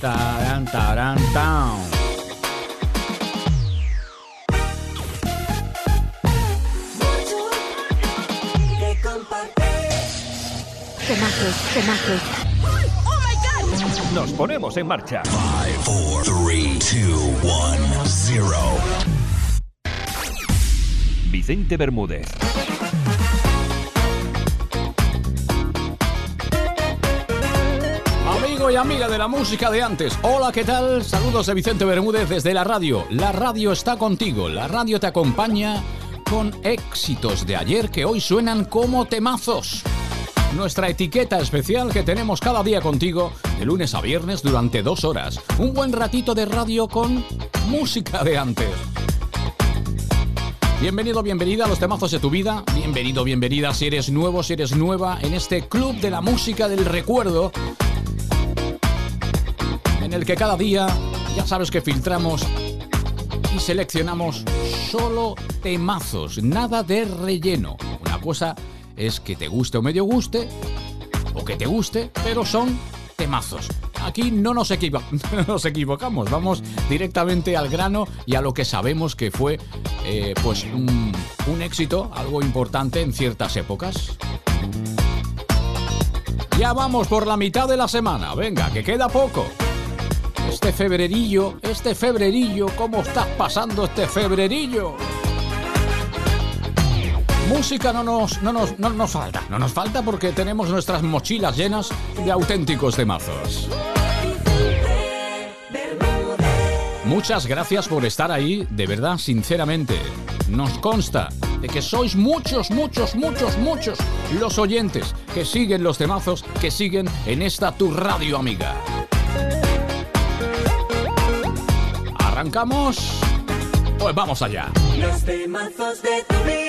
Tarán, tarán, tan. Temazos, temazos. Nos ponemos en marcha. 4, 3, 2, 1, 0. Vicente Bermúdez. Y amiga de la música de antes, hola, ¿qué tal? Saludos de Vicente Bermúdez desde la radio. La radio está contigo, la radio te acompaña con éxitos de ayer que hoy suenan como temazos. Nuestra etiqueta especial que tenemos cada día contigo, de lunes a viernes durante dos horas. Un buen ratito de radio con música de antes. Bienvenido, bienvenida a los temazos de tu vida. Bienvenido, bienvenida si eres nuevo, si eres nueva en este club de la música del recuerdo. El que cada día ya sabes que filtramos y seleccionamos solo temazos, nada de relleno. Una cosa es que te guste o medio guste, o que te guste, pero son temazos. Aquí no nos, equivo- no nos equivocamos, vamos directamente al grano y a lo que sabemos que fue eh, pues un éxito, algo importante en ciertas épocas. Ya vamos por la mitad de la semana, venga, que queda poco. Este febrerillo, este febrerillo, ¿cómo estás pasando este febrerillo? Música no nos, no, nos, no nos falta, no nos falta porque tenemos nuestras mochilas llenas de auténticos temazos. Muchas gracias por estar ahí, de verdad, sinceramente. Nos consta de que sois muchos, muchos, muchos, muchos los oyentes que siguen los temazos, que siguen en esta tu radio amiga. ¿Arrancamos? Pues vamos allá. Los temazos de tu vida.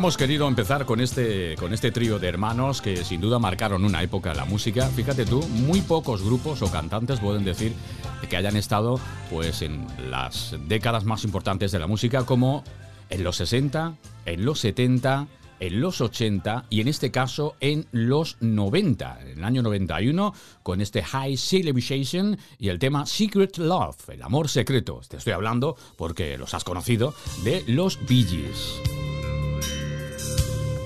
Hemos querido empezar con este, con este trío de hermanos que sin duda marcaron una época en la música. Fíjate tú, muy pocos grupos o cantantes pueden decir que hayan estado pues, en las décadas más importantes de la música, como en los 60, en los 70, en los 80 y en este caso en los 90, en el año 91, con este High Civilization y el tema Secret Love, el amor secreto. Te estoy hablando porque los has conocido de los Bee Gees.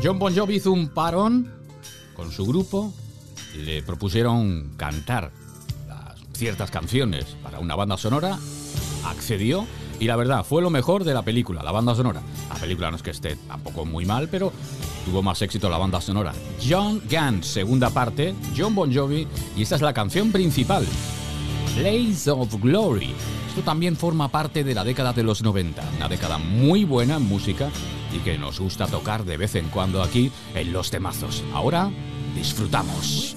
John Bon Jovi hizo un parón con su grupo, le propusieron cantar ciertas canciones para una banda sonora, accedió y la verdad fue lo mejor de la película, la banda sonora. La película no es que esté tampoco muy mal, pero tuvo más éxito la banda sonora. John Gant, segunda parte, John Bon Jovi y esta es la canción principal, Blaze of Glory. Esto también forma parte de la década de los 90, una década muy buena en música y que nos gusta tocar de vez en cuando aquí en los temazos. Ahora disfrutamos.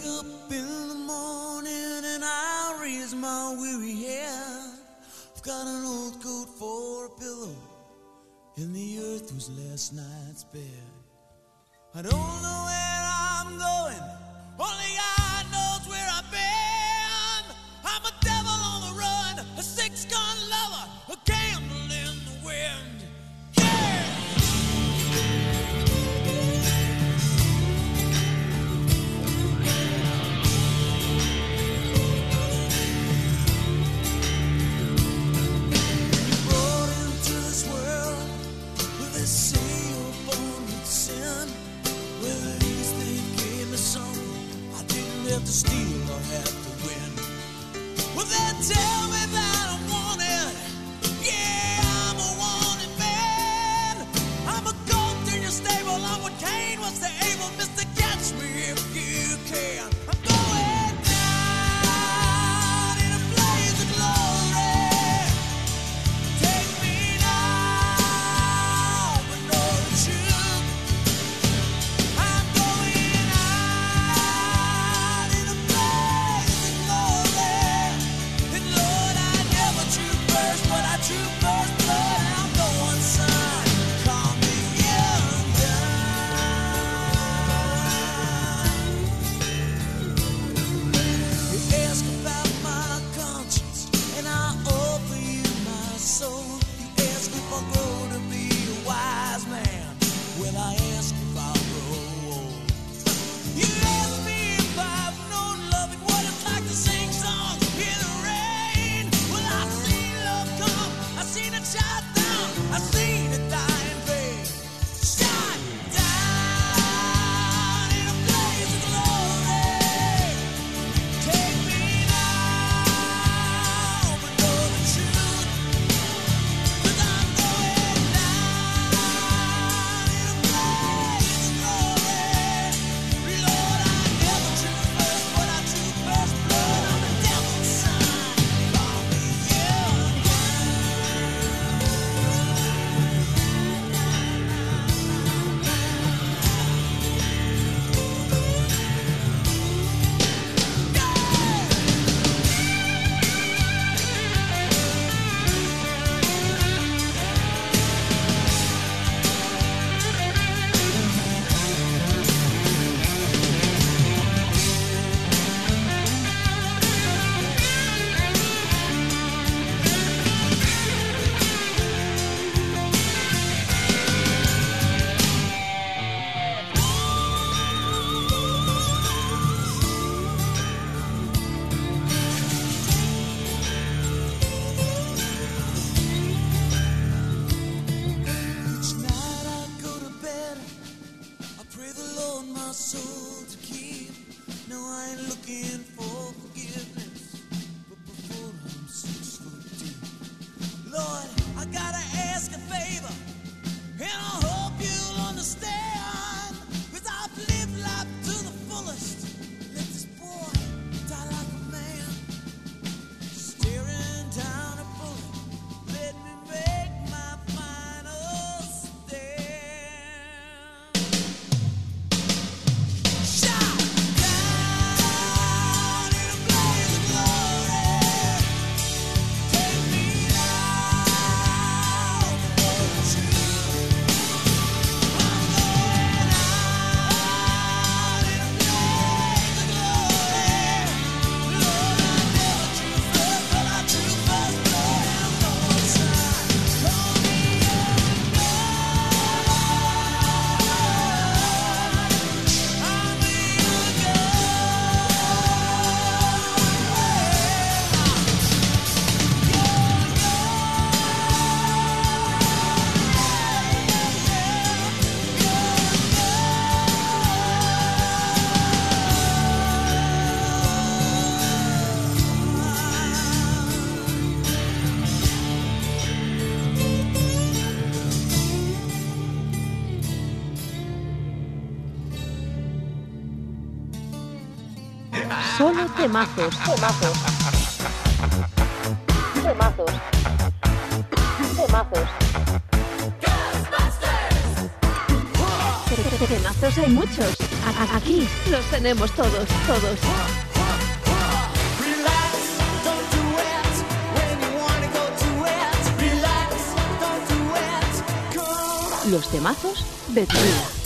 I don't know where I'm going, only God knows where I've been. Steal or have to win. Well, they tell me temazos. Temazos. Temazos. Temazos. Temazos hay muchos. A- Aquí los tenemos todos, todos. Los temazos de tu vida.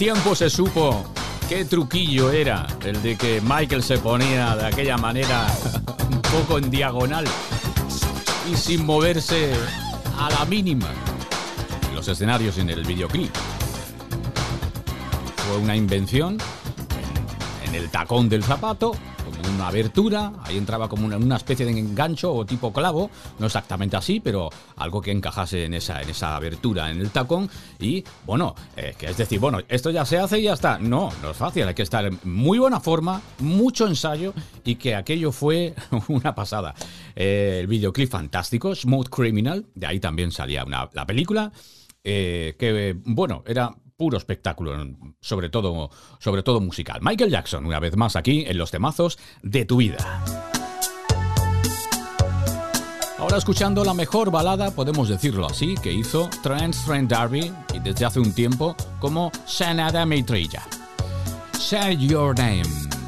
Tiempo se supo qué truquillo era el de que Michael se ponía de aquella manera un poco en diagonal y sin moverse a la mínima en los escenarios en el videoclip. Fue una invención en, el tacón del zapato, una abertura, ahí entraba como una, una especie de engancho o tipo clavo, no exactamente así, pero algo que encajase en esa, en esa abertura en el tacón y bueno, eh, que es decir, bueno, esto ya se hace y ya está. No, no es fácil, hay que estar en muy buena forma, mucho ensayo y que aquello fue una pasada. Eh, el videoclip fantástico, Smooth Criminal, de ahí también salía una, la película. eh, que bueno, era puro espectáculo, sobre todo, sobre todo musical. Michael Jackson, una vez más aquí en los temazos de tu vida. Ahora escuchando la mejor balada, podemos decirlo así, que hizo Trent Trent D'Arby y desde hace un tiempo como Sanada Maitreya. Say Your Name.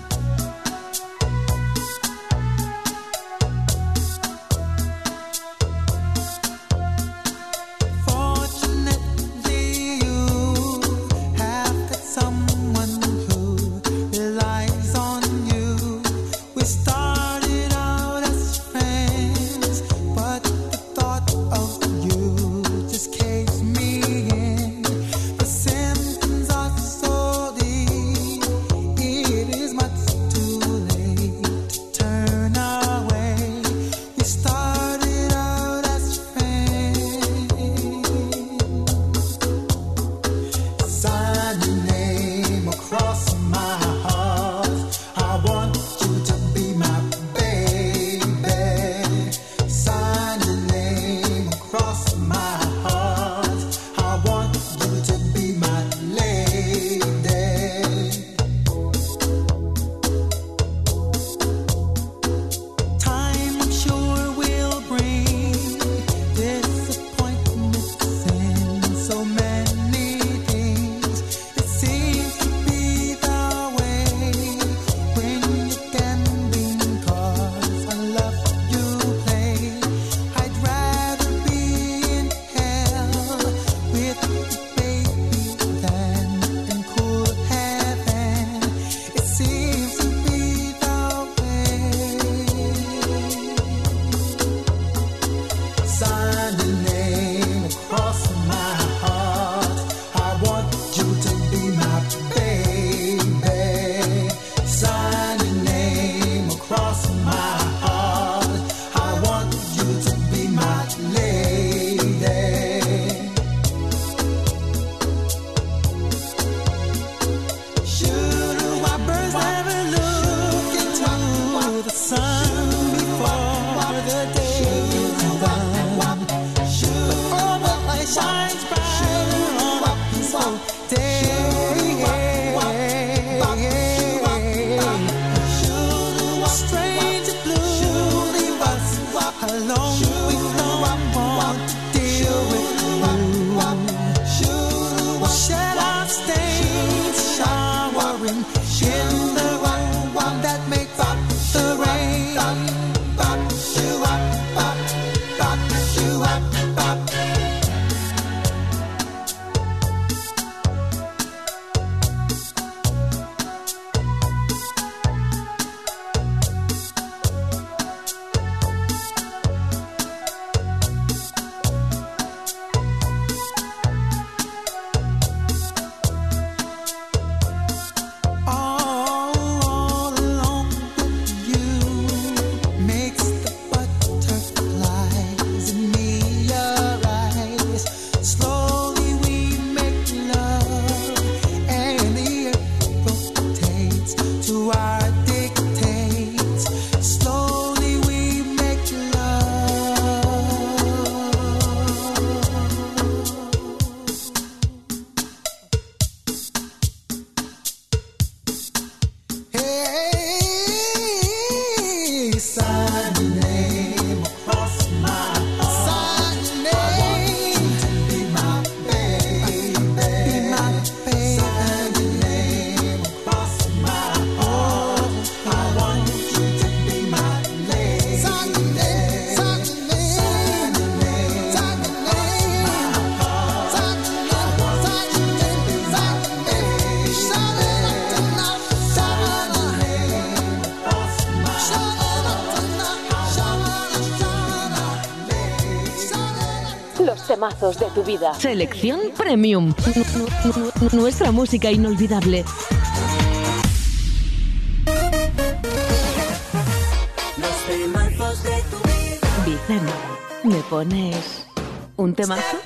Selección Premium. Nuestra música inolvidable. Vicente, ¿me pones un temazo?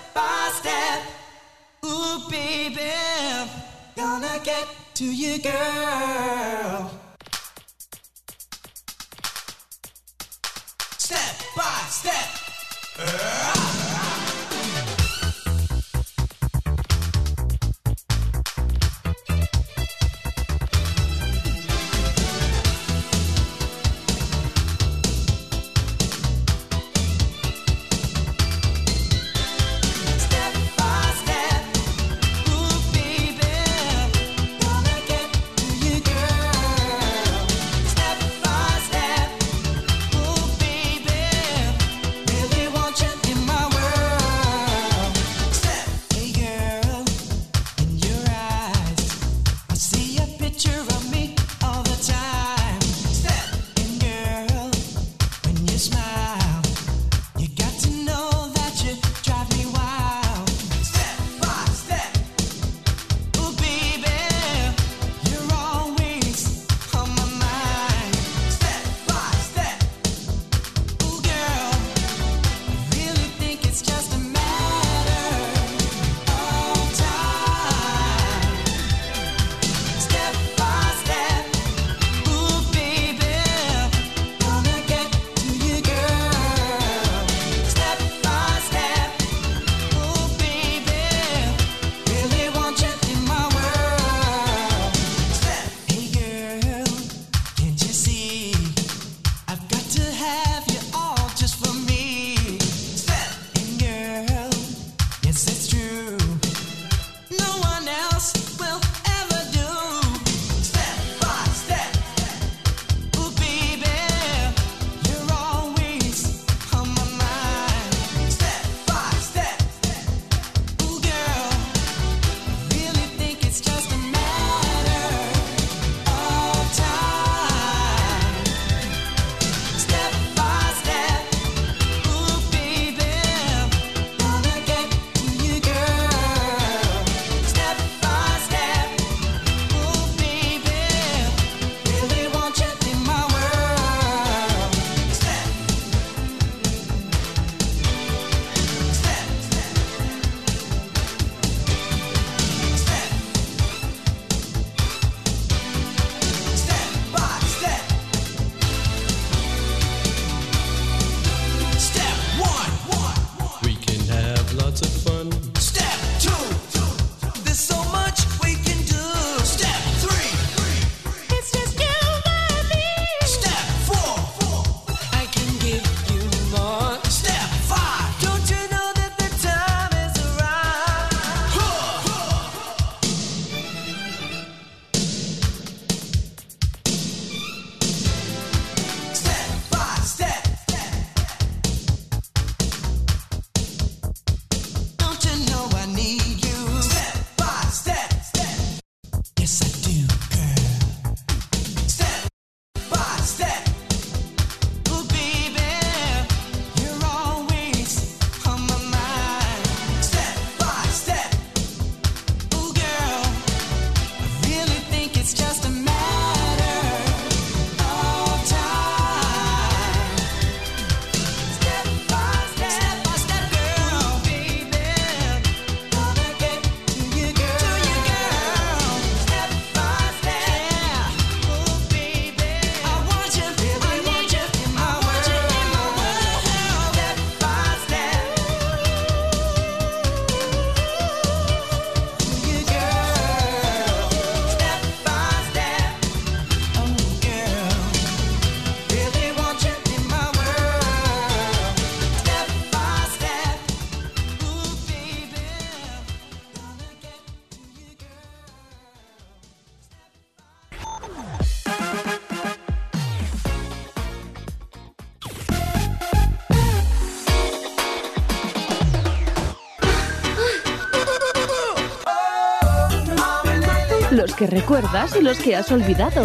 Los que recuerdas y los que has olvidado.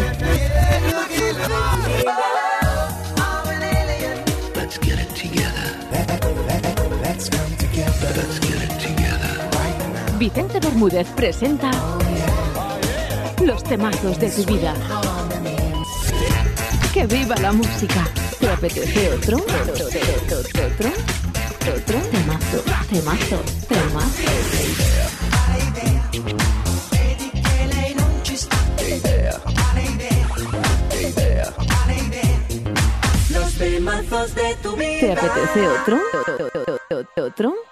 Vicente Bermúdez presenta los temazos de tu vida. ¡Que viva la música! ¿Te apetece otro? ¿Otro? ¿Otro? ¿Otro? Temazo, temazo, temazo. De tu vida. ¿Te apetece otro? ¿Otro?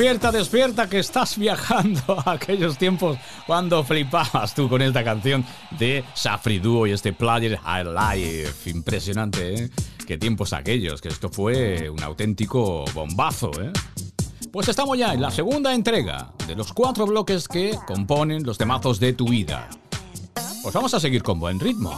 Despierta, despierta, que estás viajando a aquellos tiempos cuando flipabas tú con esta canción de Safri Duo y este Player Life. Impresionante, ¿eh? Qué tiempos aquellos, que esto fue un auténtico bombazo, ¿eh? Pues estamos ya en la segunda entrega de los cuatro bloques que componen los temazos de tu vida. Pues vamos a seguir con buen ritmo.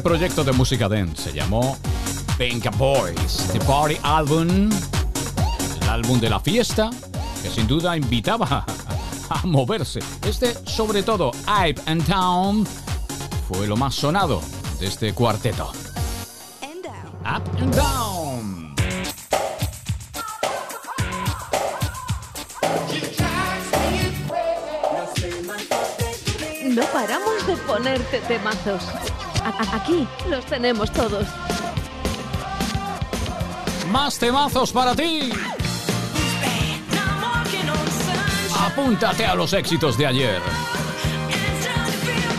Este proyecto de música dance se llamó Venga Boys, The Party Album, el álbum de la fiesta, que sin duda invitaba a moverse. Este, sobre todo, Up and Down, fue lo más sonado de este cuarteto. Up and Down. No paramos de ponerte temazos. Aquí los tenemos todos. Más temazos para ti. Apúntate a los éxitos de ayer.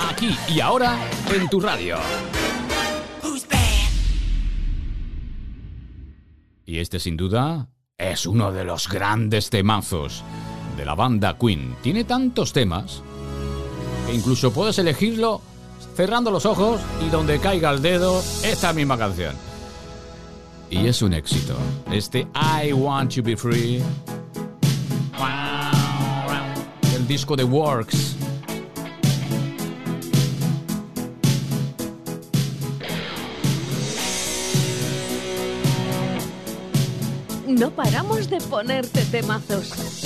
Aquí y ahora en tu radio. Y este sin duda es uno de los grandes temazos de la banda Queen. Tiene tantos temas que incluso puedes elegirlo cerrando los ojos y donde caiga el dedo esta misma canción. Y es un éxito. Este I Want to Be Free. El disco de Works. No paramos de ponerte temazos.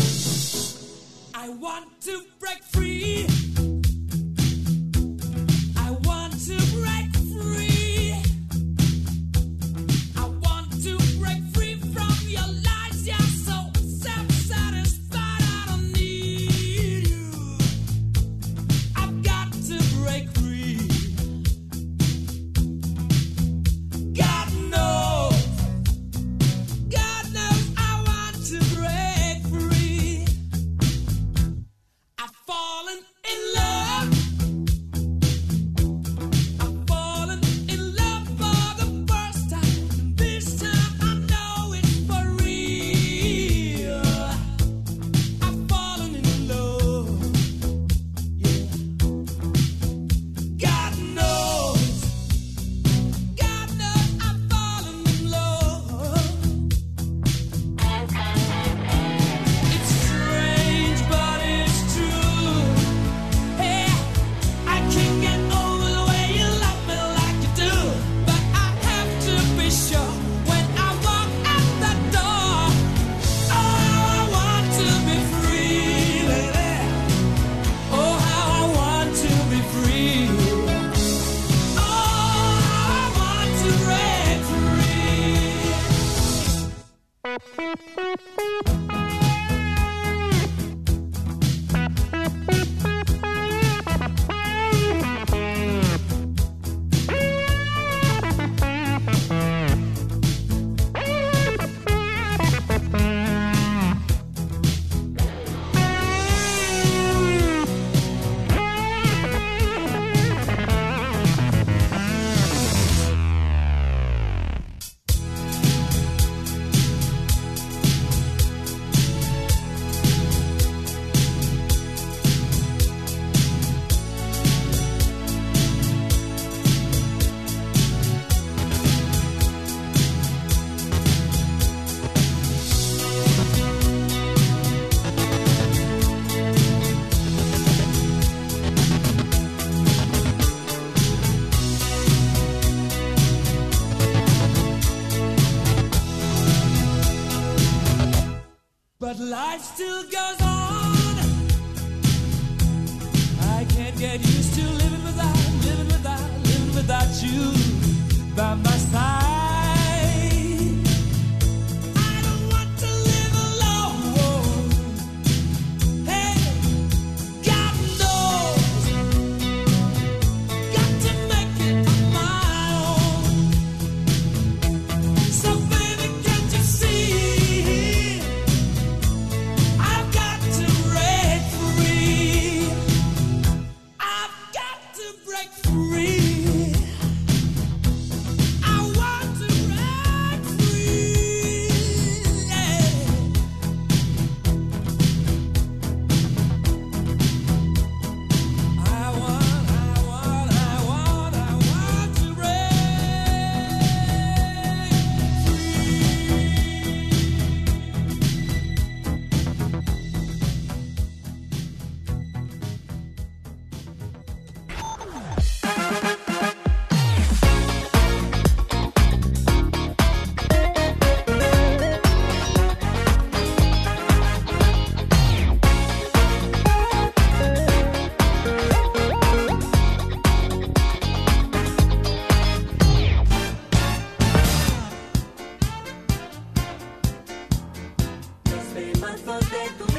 brazos de tu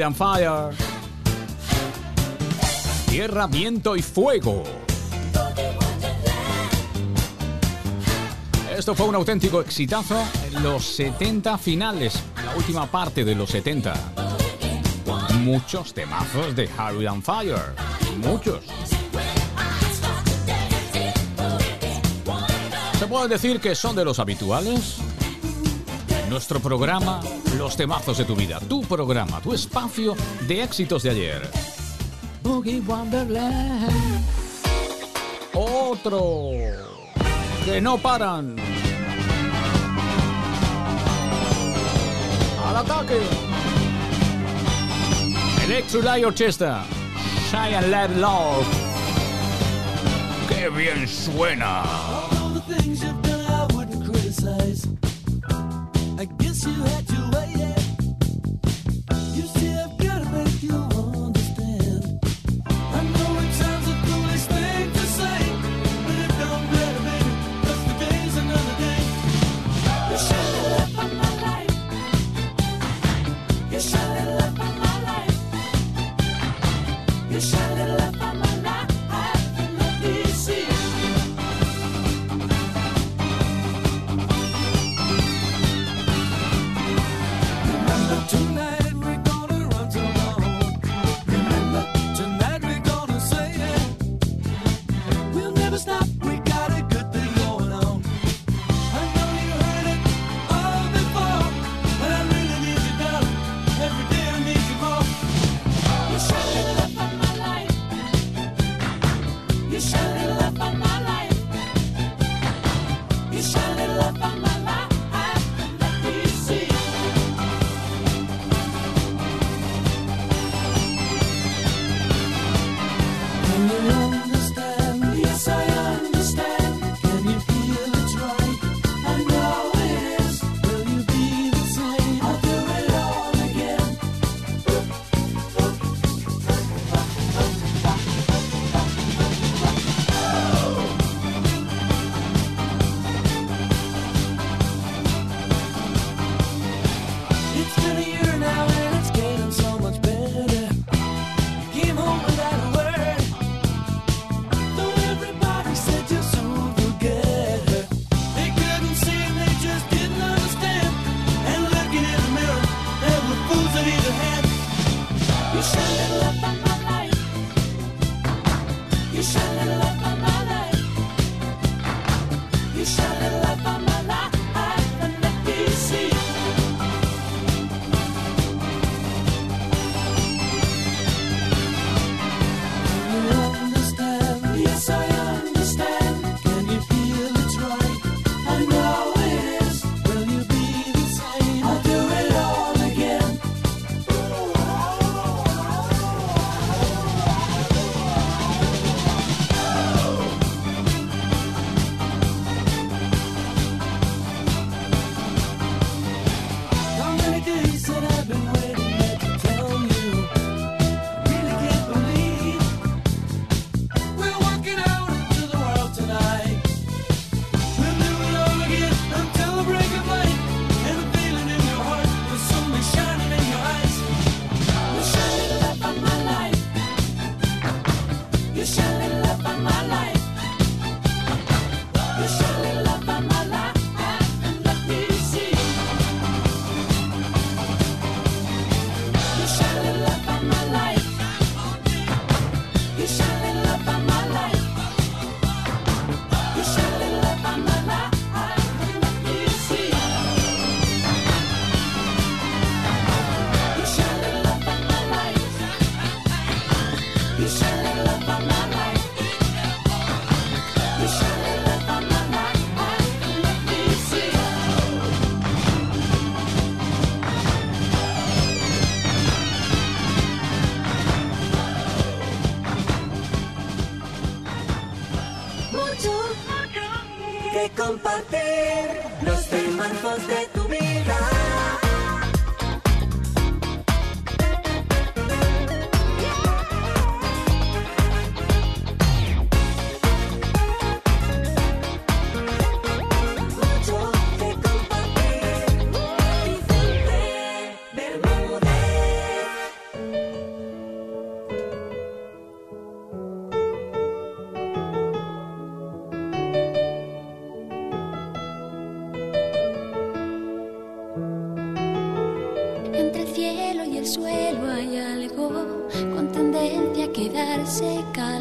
Wonderland, William Fire. Tierra, viento y fuego. Esto fue un auténtico exitazo en los 70 finales, la última parte de los 70. Muchos temazos de Harry and Fire. Muchos. ¿Se puede decir que son de los habituales? Nuestro programa, los temazos de tu vida. Tu programa, tu espacio de éxitos de ayer. Boogie Wonderland. Otro. Que no paran. Al ataque. Electric Light Orchestra. Shine and Love. ¡Qué bien suena! All the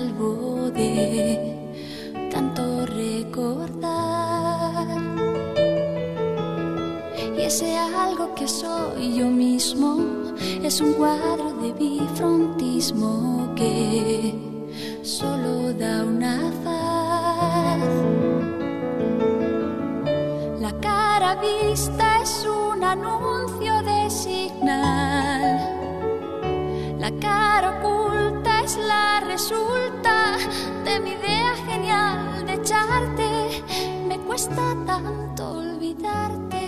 calvo de tanto recordar. Y ese algo que soy yo mismo es un cuadro de bifrontismo que solo da una faz. La cara vista es un anuncio de signal. La cara oculta es la resulta de mi idea genial de echarte. Me cuesta tanto olvidarte.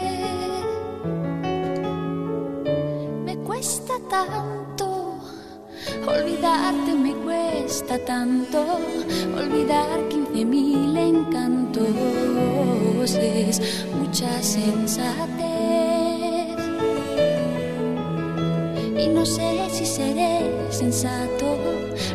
Me cuesta tanto olvidarte, me cuesta tanto olvidar quince mil encantos. Es mucha sensatez. Y no sé si seré sensato.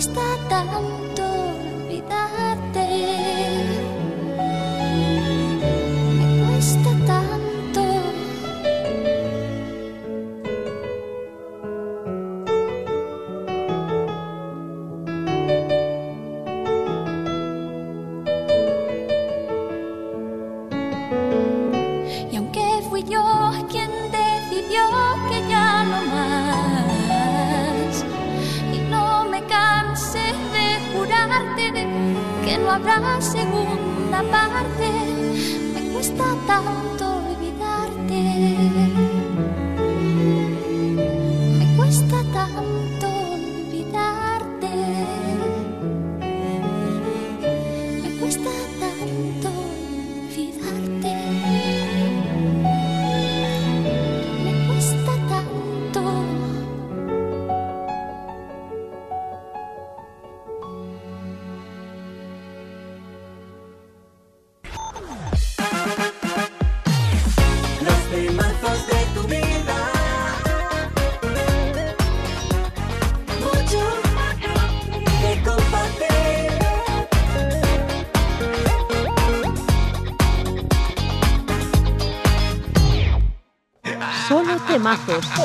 Me cuesta que no habrá segunda parte, me cuesta tanto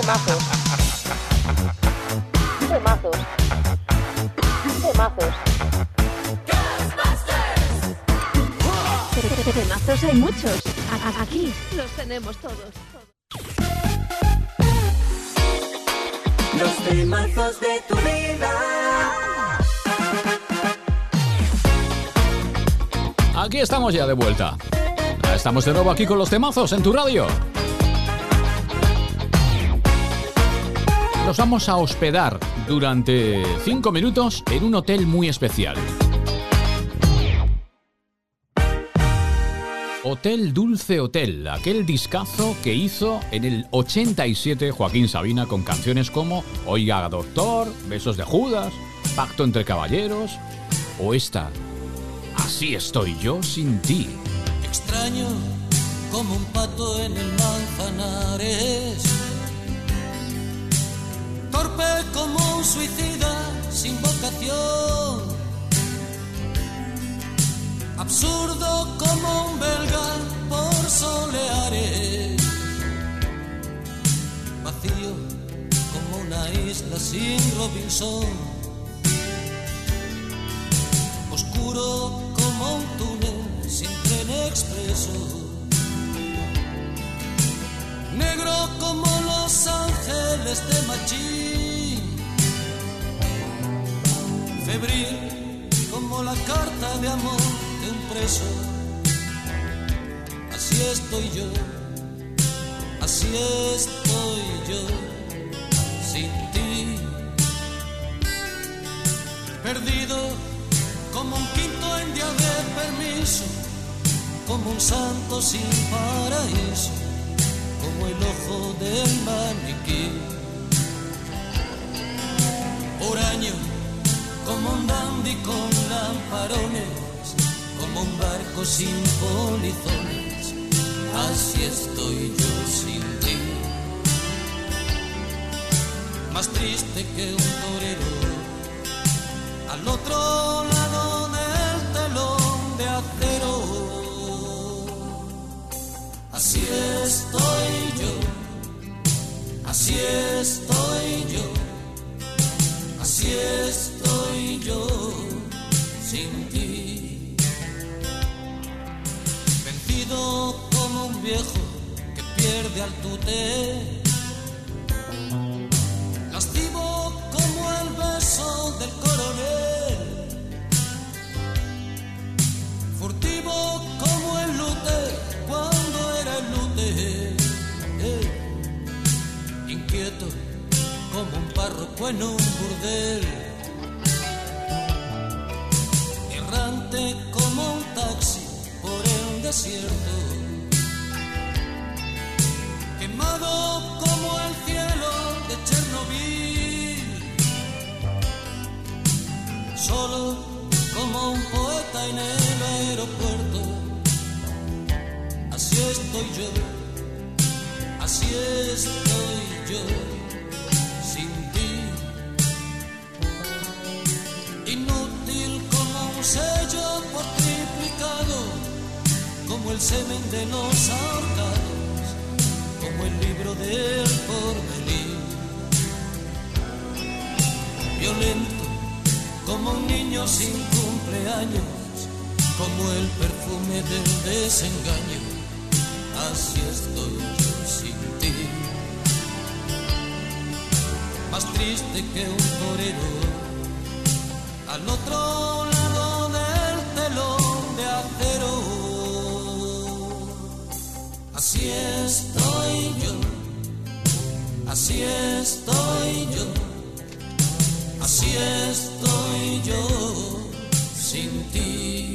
temazos. Temazos. Temazos. Temazos. Temazos hay muchos. Aquí los tenemos todos. Los temazos de tu vida. Aquí estamos ya de vuelta. Estamos de nuevo aquí con los temazos en tu radio. Nos vamos a hospedar durante 5 minutos en un hotel muy especial. Hotel Dulce Hotel, aquel discazo que hizo en el 87 Joaquín Sabina con canciones como Oiga Doctor, Besos de Judas, Pacto entre Caballeros o esta, Así estoy yo sin ti. extraño como un pato en el manzanares como un suicida sin vocación. Absurdo como un belga por soleares. Vacío como una isla sin Robinson. Oscuro como un túnel sin tren expreso negro como los ángeles de Machín febril como la carta de amor de un preso. Así estoy yo, así estoy yo, sin ti, perdido como un quinto en día de permiso, como un santo sin paraíso, como el ojo del maniquí. Por año, como un dandy con lamparones, como un barco sin polizones, así estoy yo sin ti. Más triste que un torero al otro lado del telón de acero. Así estoy yo, así estoy yo, así estoy yo sin ti. Vencido como un viejo que pierde al tute. Lascivo como el beso del coronel. Furtivo como el lute cuando era el lute. Eh. Inquieto como un párroco en un burdel. Como un taxi por el desierto. Quemado como el cielo de Chernobyl. Solo como un poeta en el aeropuerto. Así estoy yo, así estoy yo, como el semen de los ahorcados, como el libro del porvenir. Violento como un niño sin cumpleaños, como el perfume del desengaño, así estoy yo sin ti. Más triste que un torero, al otro Así estoy yo, así estoy yo. Así estoy yo sin ti.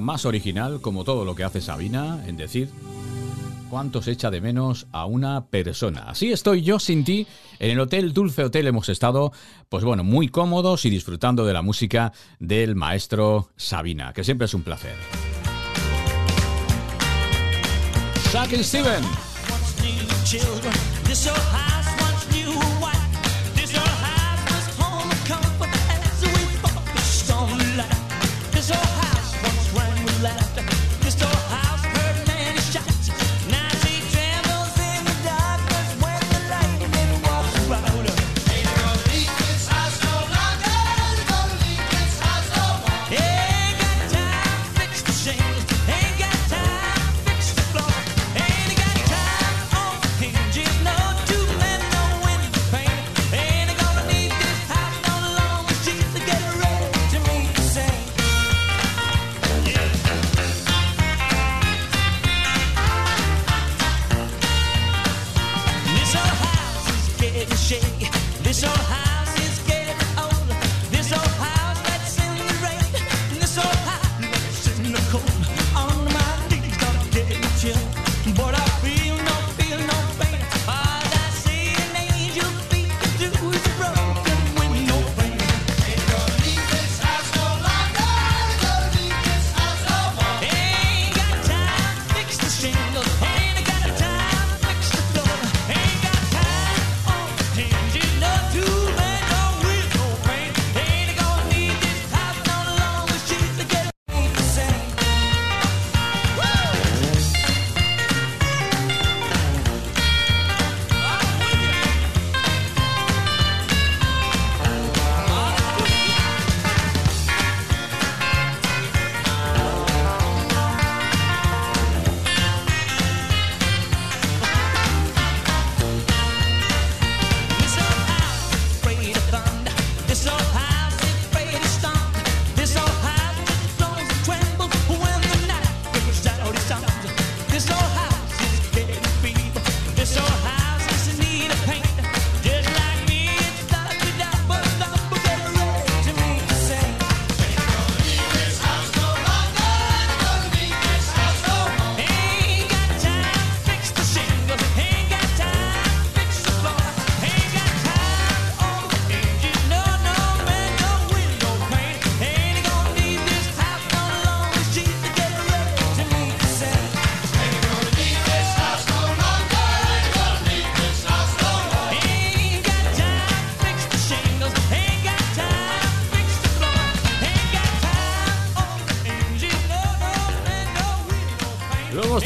Más original, como todo lo que hace Sabina, en decir cuánto se echa de menos a una persona. Así estoy yo sin ti. En el Hotel Dulce Hotel hemos estado, pues bueno, muy cómodos y disfrutando de la música del maestro Sabina, que siempre es un placer. Steven.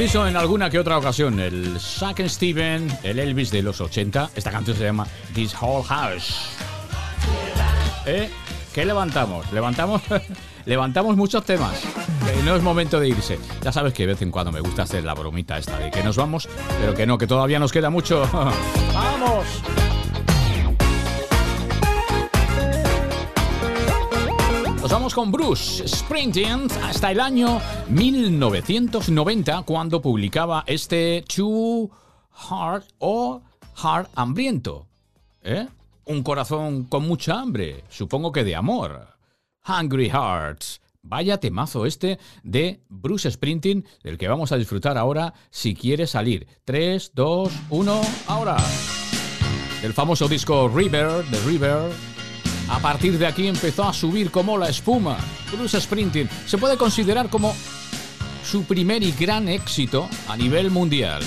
Dicho en alguna que otra ocasión, el Sack Steven, el Elvis de los 80. Esta canción se llama This Whole House. ¿Eh? ¿Qué levantamos? Levantamos, levantamos muchos temas. No es momento de irse. Ya sabes que de vez en cuando me gusta hacer la bromita esta de que nos vamos, pero que no, que todavía nos queda mucho. ¡Vamos! Con Bruce Springsteen hasta el año 1990 cuando publicaba este Too Hard o Hard Hambriento. ¿Eh? Un corazón con mucha hambre, supongo que de amor. Hungry Hearts. Vaya temazo este de Bruce Springsteen, del que vamos a disfrutar ahora si quiere salir. 3, 2, 1, ahora. El famoso disco River, The River, a partir de aquí empezó a subir como la espuma. Bruce Springsteen se puede considerar como su primer y gran éxito a nivel mundial.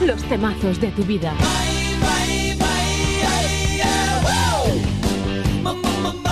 Los temazos de tu vida. Bye, bye, bye, ay, yeah, woo.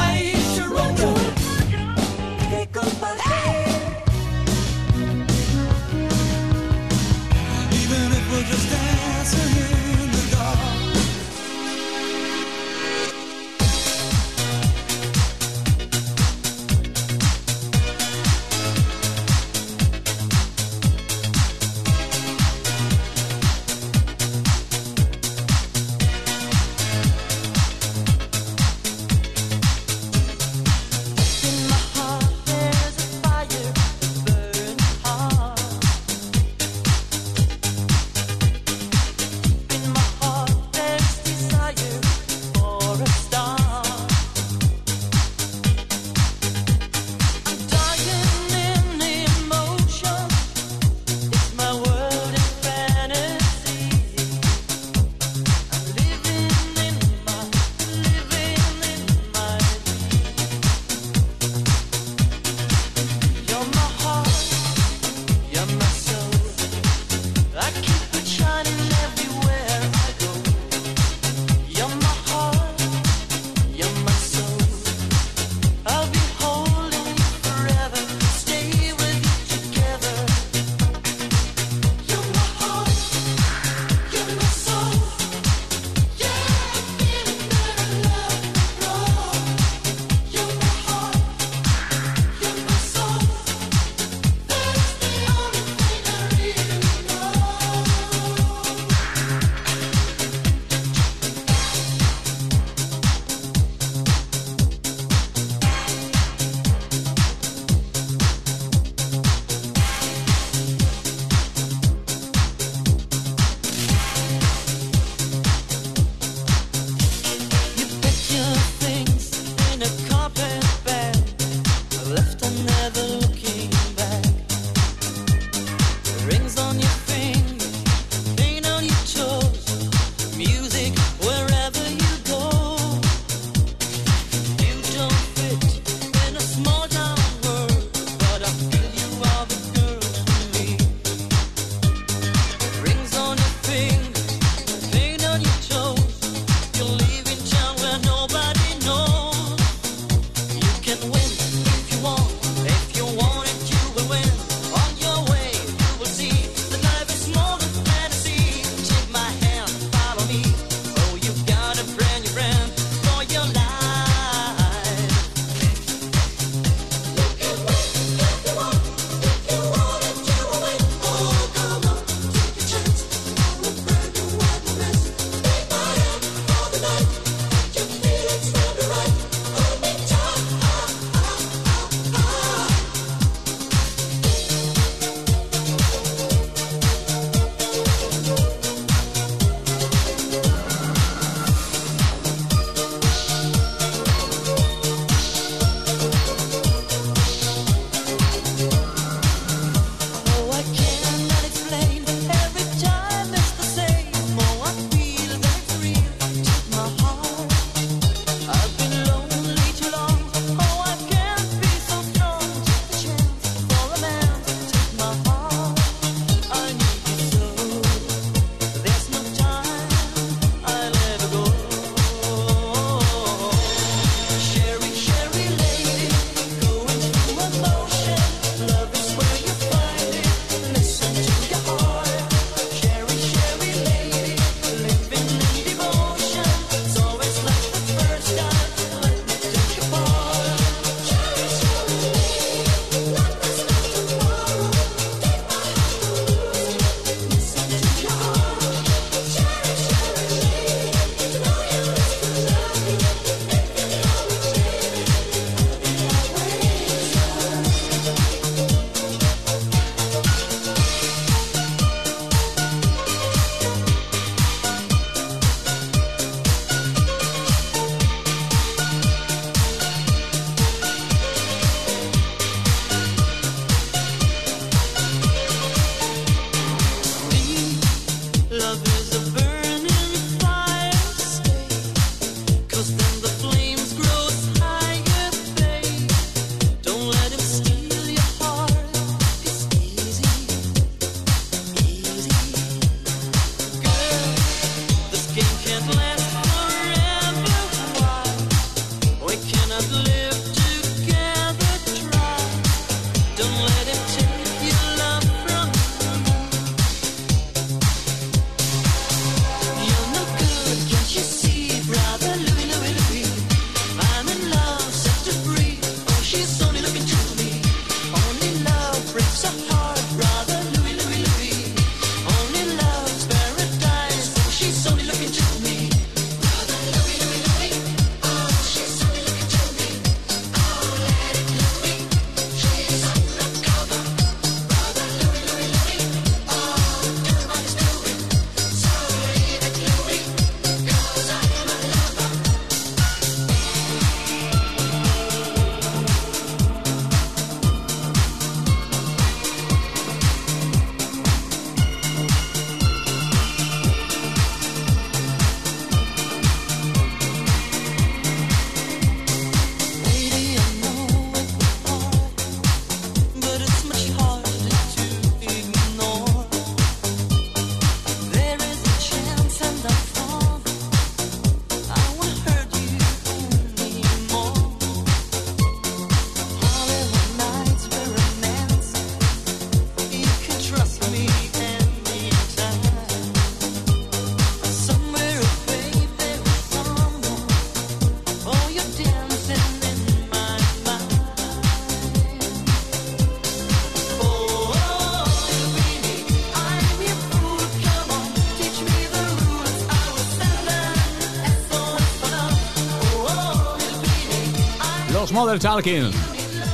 Mother Talking.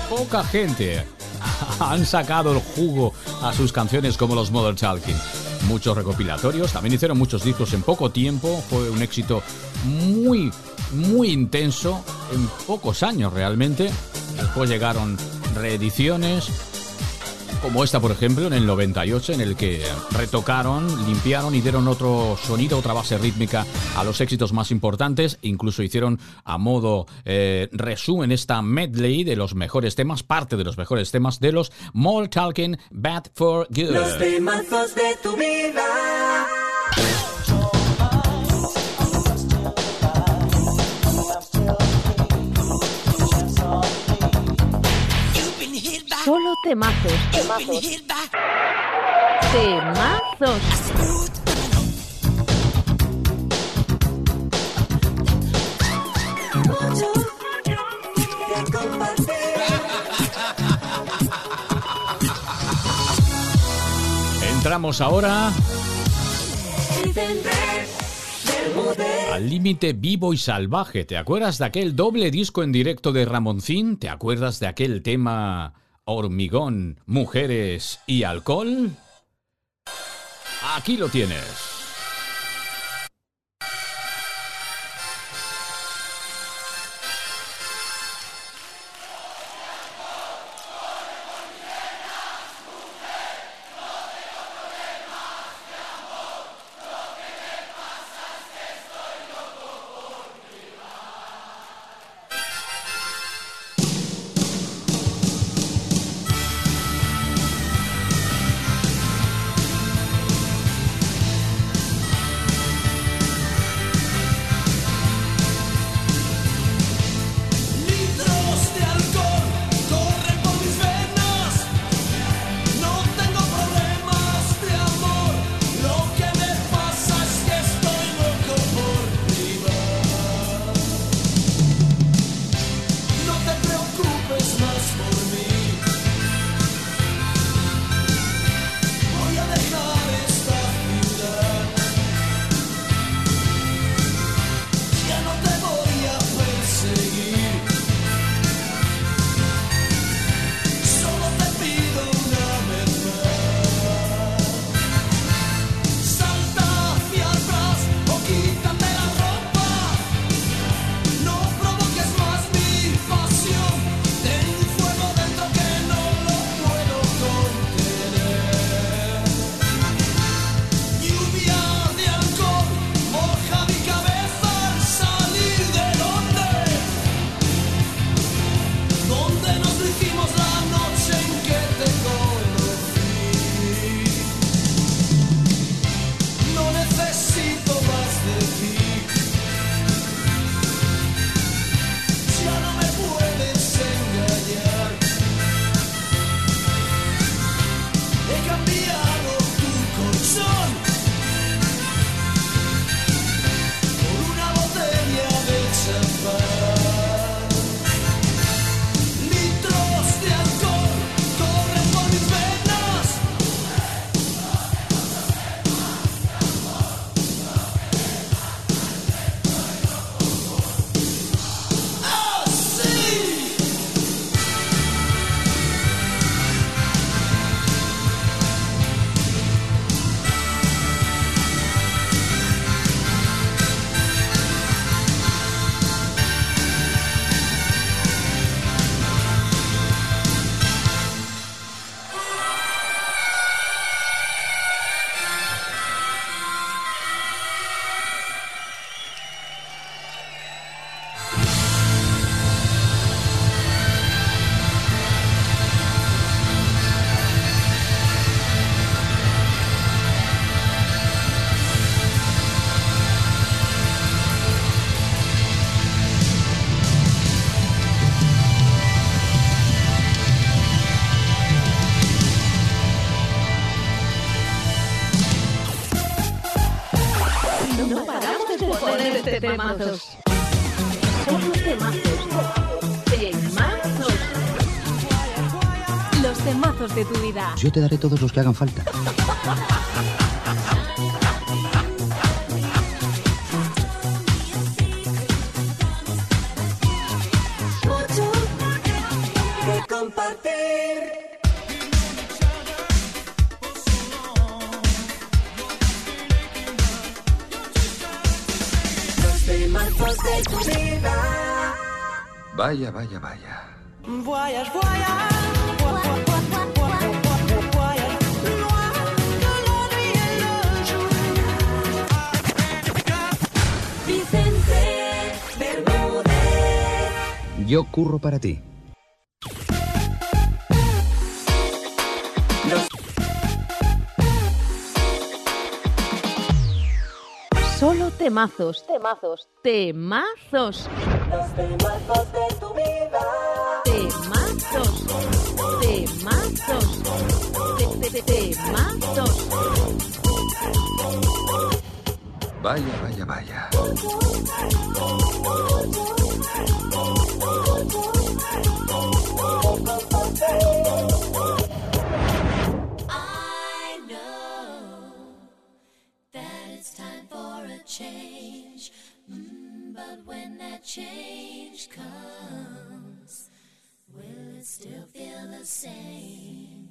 Poca gente han sacado el jugo a sus canciones como los Mother Talking. Muchos recopilatorios, también hicieron muchos discos en poco tiempo, fue un éxito muy, muy intenso, en pocos años realmente. Después llegaron reediciones, como esta por ejemplo en el 98 en el que retocaron, limpiaron y dieron otro sonido, otra base rítmica a los éxitos más importantes, incluso hicieron a modo eh, resumen esta medley de los mejores temas, parte de los mejores temas de los More Talking Bad for Good. Los temazos de tu vida. Temazos. Temazos. Temazos. Entramos ahora al límite vivo y salvaje. ¿Te acuerdas de aquel doble disco en directo de Ramoncín? ¿Te acuerdas de aquel tema hormigón, mujeres y alcohol? Aquí lo tienes. Temazos. Solo temazos. Temazos. Los temazos de tu vida. Yo te daré todos los que hagan falta. curro para ti. Solo temazos, temazos, temazos. Temazos de tu vida. Temazos, temazos, te, te, temazos. Vaya, vaya, vaya. when that change comes, will it still feel the same?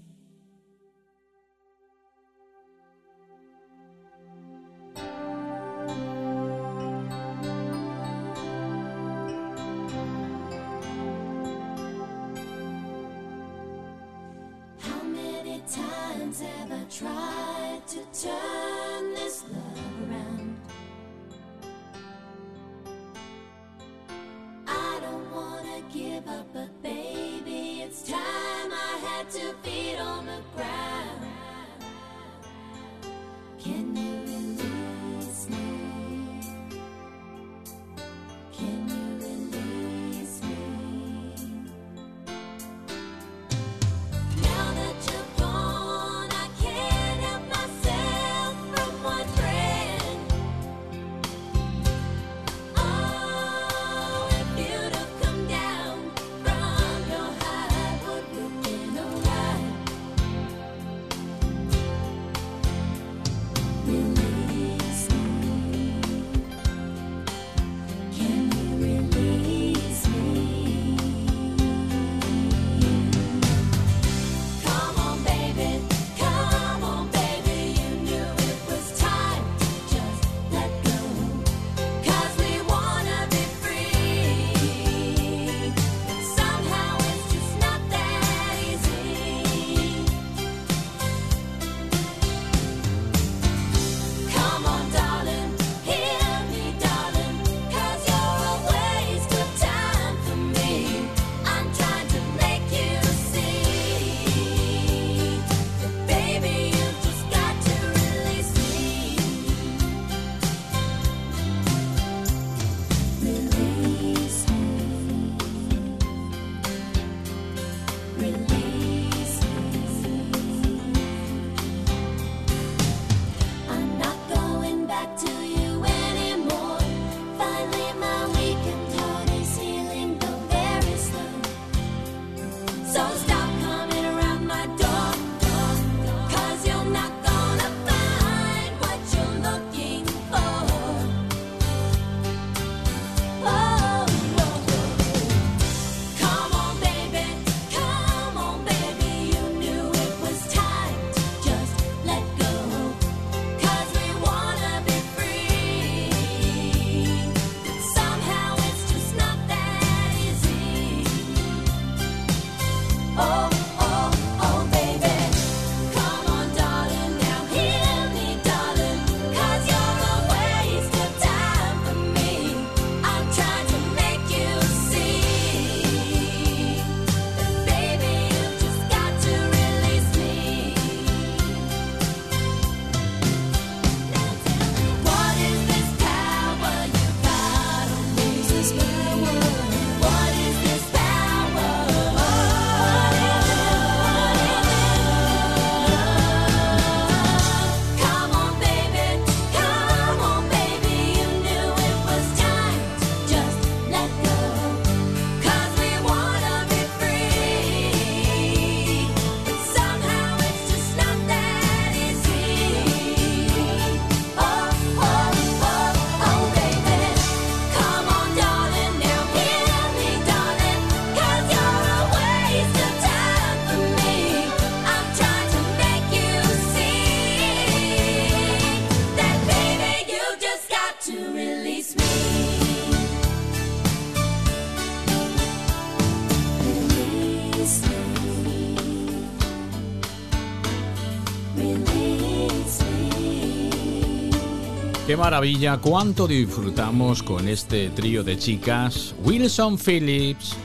Maravilla, cuánto disfrutamos con este trío de chicas. Wilson Phillips,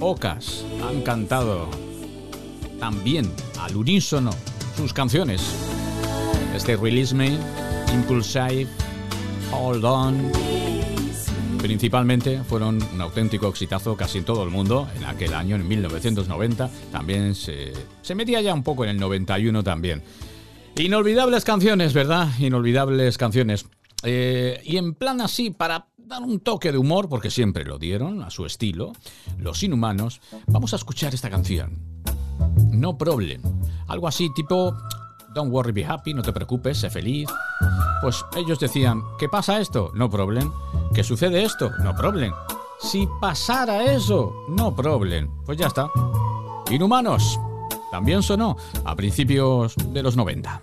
pocas han cantado también al unísono sus canciones. Este Release Me, Impulsive, Hold On, principalmente fueron un auténtico exitazo casi en todo el mundo en aquel año, en 1990. También se, se metía ya un poco en el 91 también. Inolvidables canciones, ¿verdad? Inolvidables canciones. Eh, y en plan así, para dar un toque de humor, porque siempre lo dieron a su estilo, los inhumanos, vamos a escuchar esta canción. No problem. Algo así tipo, don't worry, be happy, no te preocupes, sé feliz. Pues ellos decían, ¿qué pasa esto? No problem. ¿Qué sucede esto? No problem. Si pasara eso, no problem. Pues ya está. Inhumanos. También sonó a principios de los 90.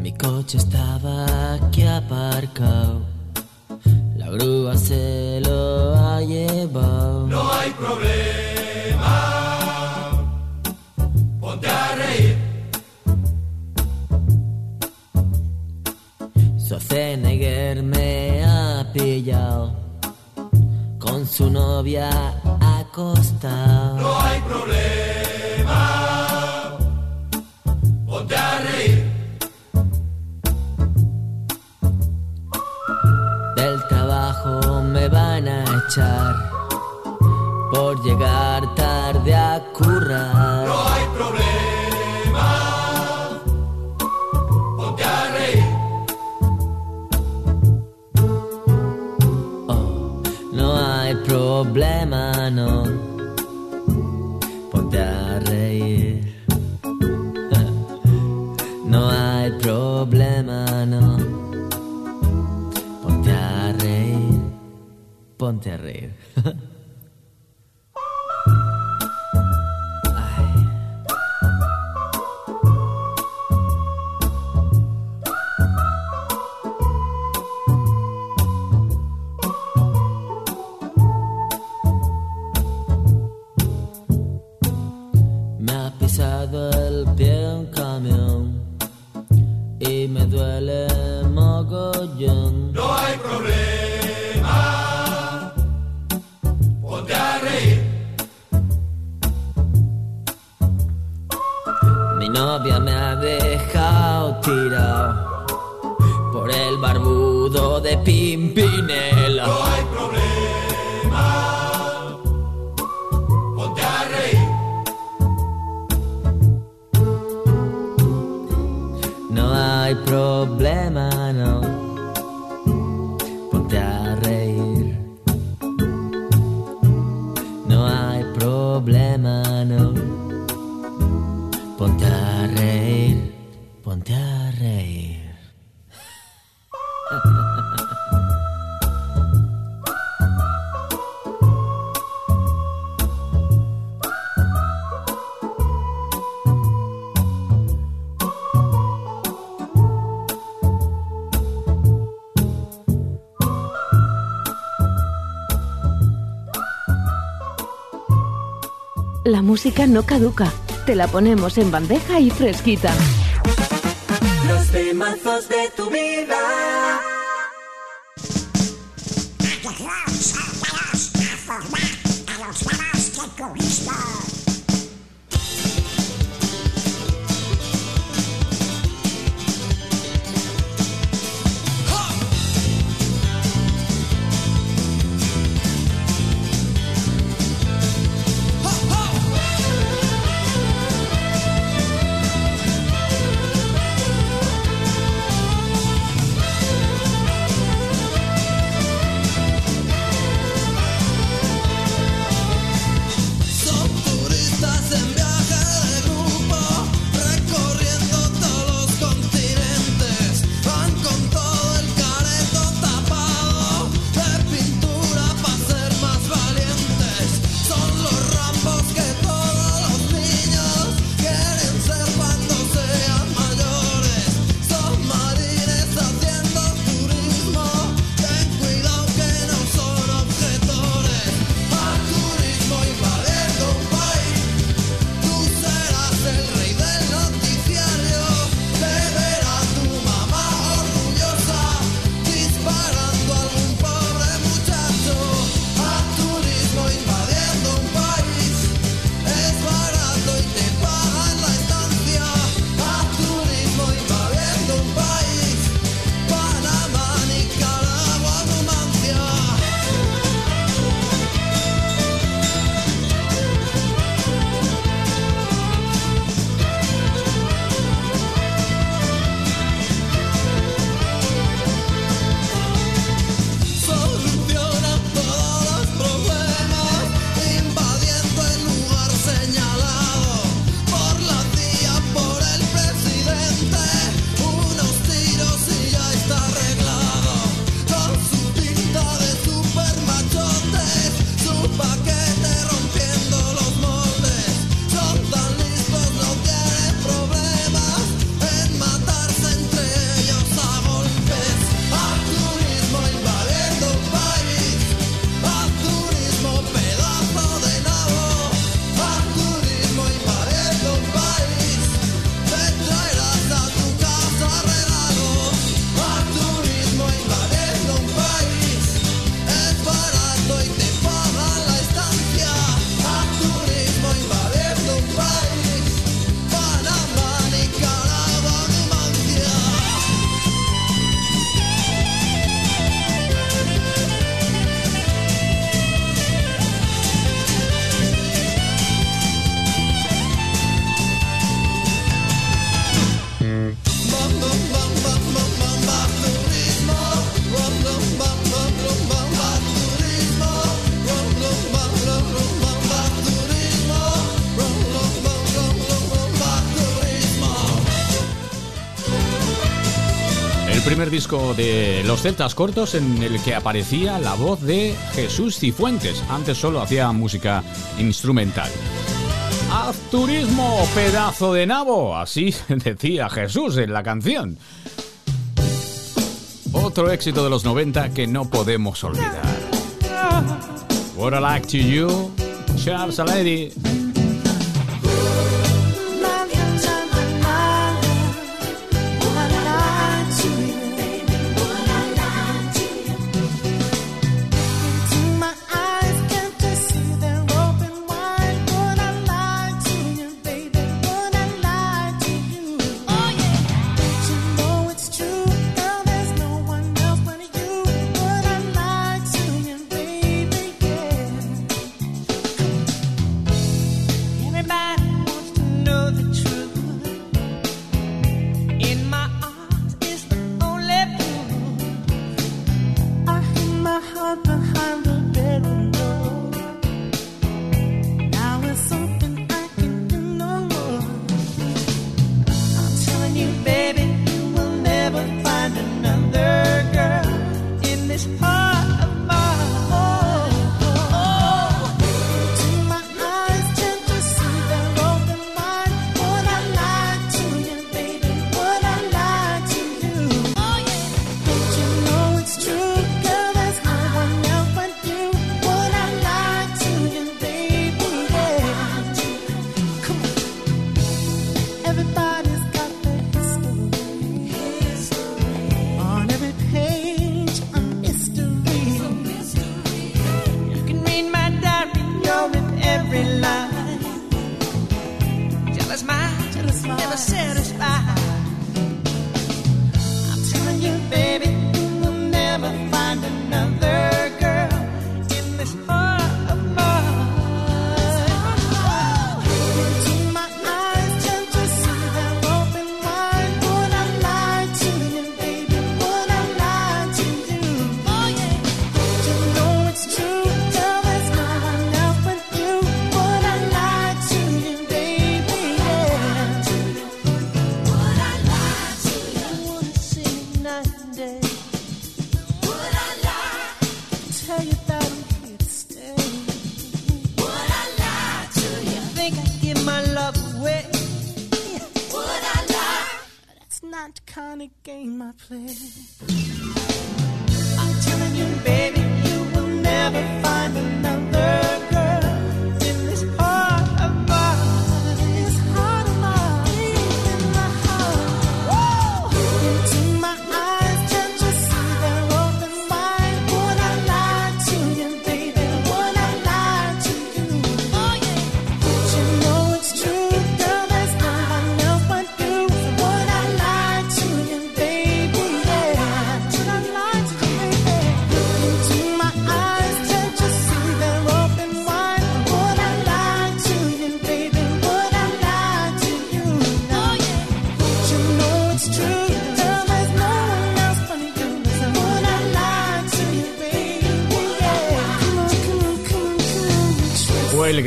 Mi coche estaba aquí aparcado. La grúa se lo ha llevado. No hay problema. Ponte a reír. Schwarzenegger me ha pillado con su novia acostado. No hay problema. Ponte a reír. Por llegar La música no caduca. Te la ponemos en bandeja y fresquita. Los de tu vida. disco de Los Celtas Cortos en el que aparecía la voz de Jesús Cifuentes. Antes solo hacía música instrumental. Haz turismo, pedazo de nabo, así decía Jesús en la canción. Otro éxito de los 90 que no podemos olvidar. What I like to you, Charles Lady.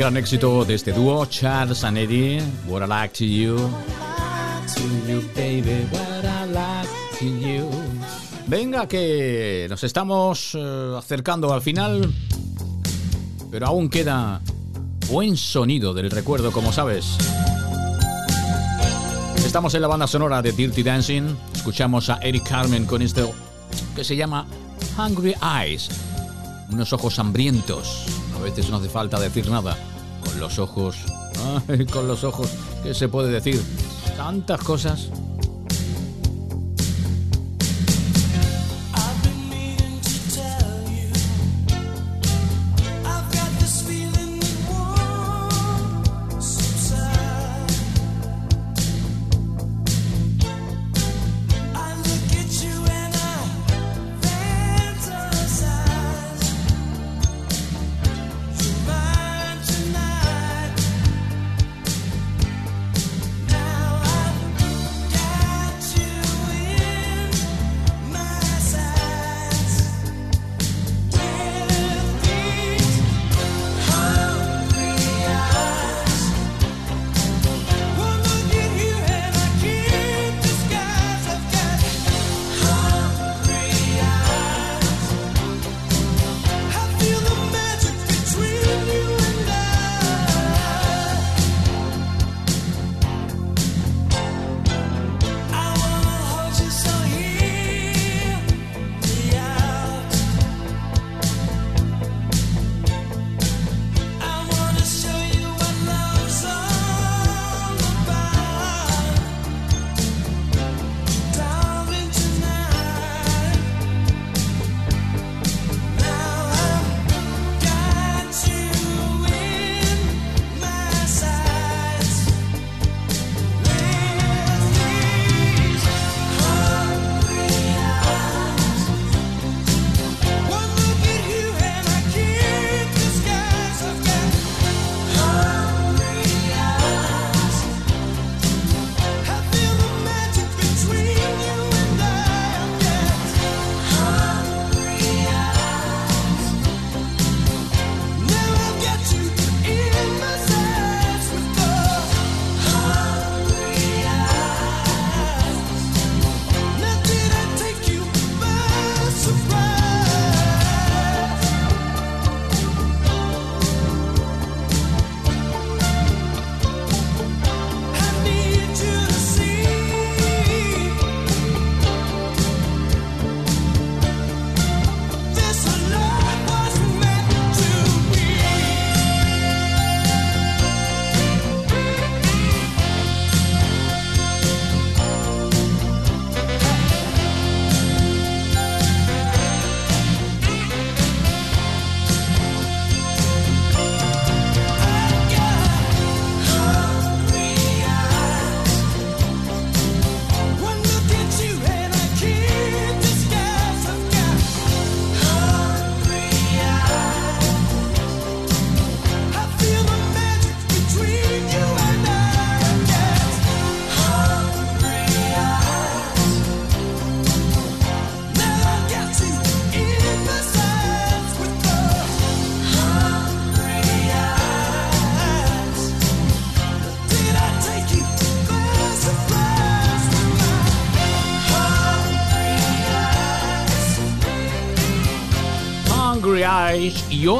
gran éxito de este dúo, Charles and Eddie, What I Like to You. Venga, que nos estamos eh, acercando al final, pero aún queda buen sonido del recuerdo, como sabes. Estamos en la banda sonora de Dirty Dancing. Escuchamos a Eric Carmen con esto que se llama Hungry Eyes. Unos ojos hambrientos. A veces no hace falta decir nada con los ojos, ay, con los ojos, ¿qué se puede decir? Tantas cosas.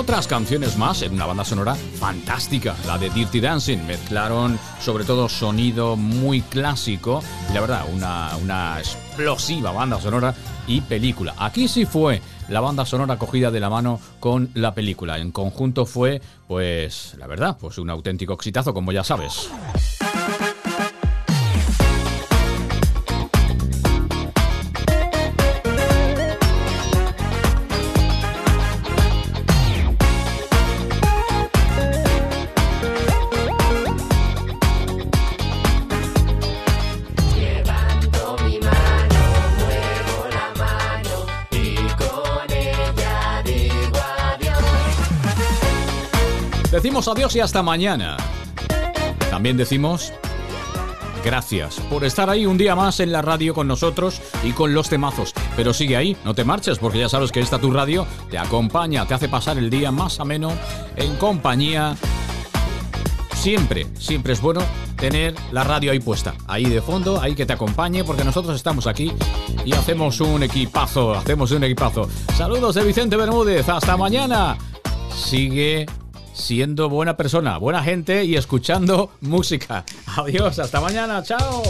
Otras canciones más en una banda sonora fantástica, la de Dirty Dancing. Mezclaron sobre todo sonido muy clásico y la verdad, una, una explosiva banda sonora y película. Aquí sí fue la banda sonora cogida de la mano con la película. En conjunto fue, pues, la verdad, pues un auténtico exitazo, como ya sabes. Adiós y hasta mañana. También decimos gracias por estar ahí un día más en la radio con nosotros y con los temazos. Pero sigue ahí, no te marches porque ya sabes que esta tu radio te acompaña, te hace pasar el día más ameno en compañía. Siempre, siempre es bueno tener la radio ahí puesta, ahí de fondo, ahí que te acompañe, porque nosotros estamos aquí y hacemos un equipazo, hacemos un equipazo. Saludos de Vicente Bermúdez, hasta mañana. Sigue siendo buena persona, buena gente y escuchando música. Adiós, hasta mañana, chao.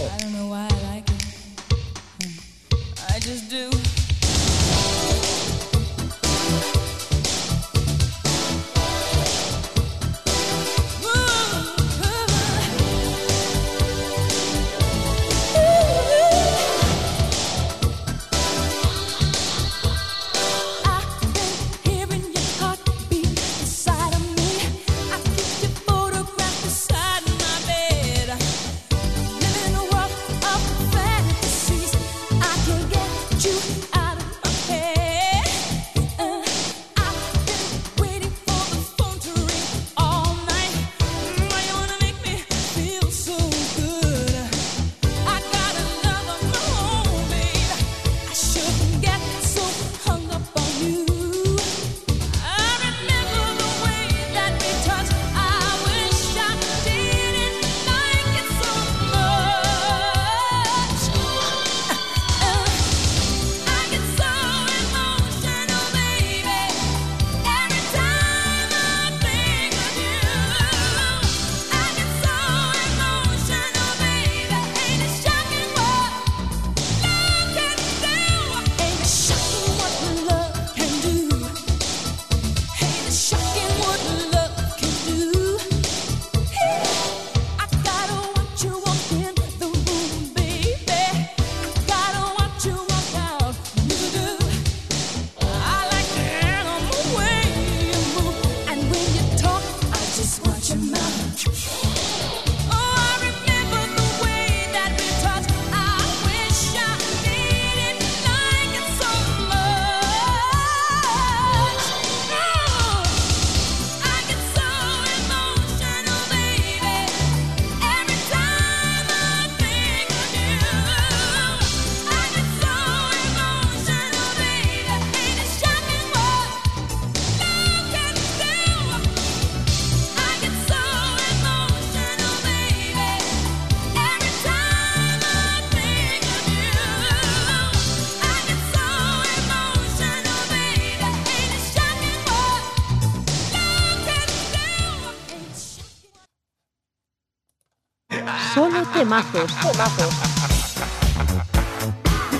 Temazos. Temazos.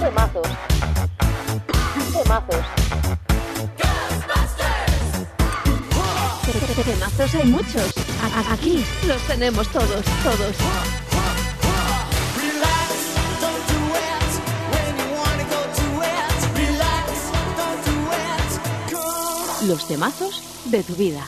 Temazos. Temazos. Temazos hay muchos. A- Aquí los tenemos todos, todos. Los temazos de tu vida.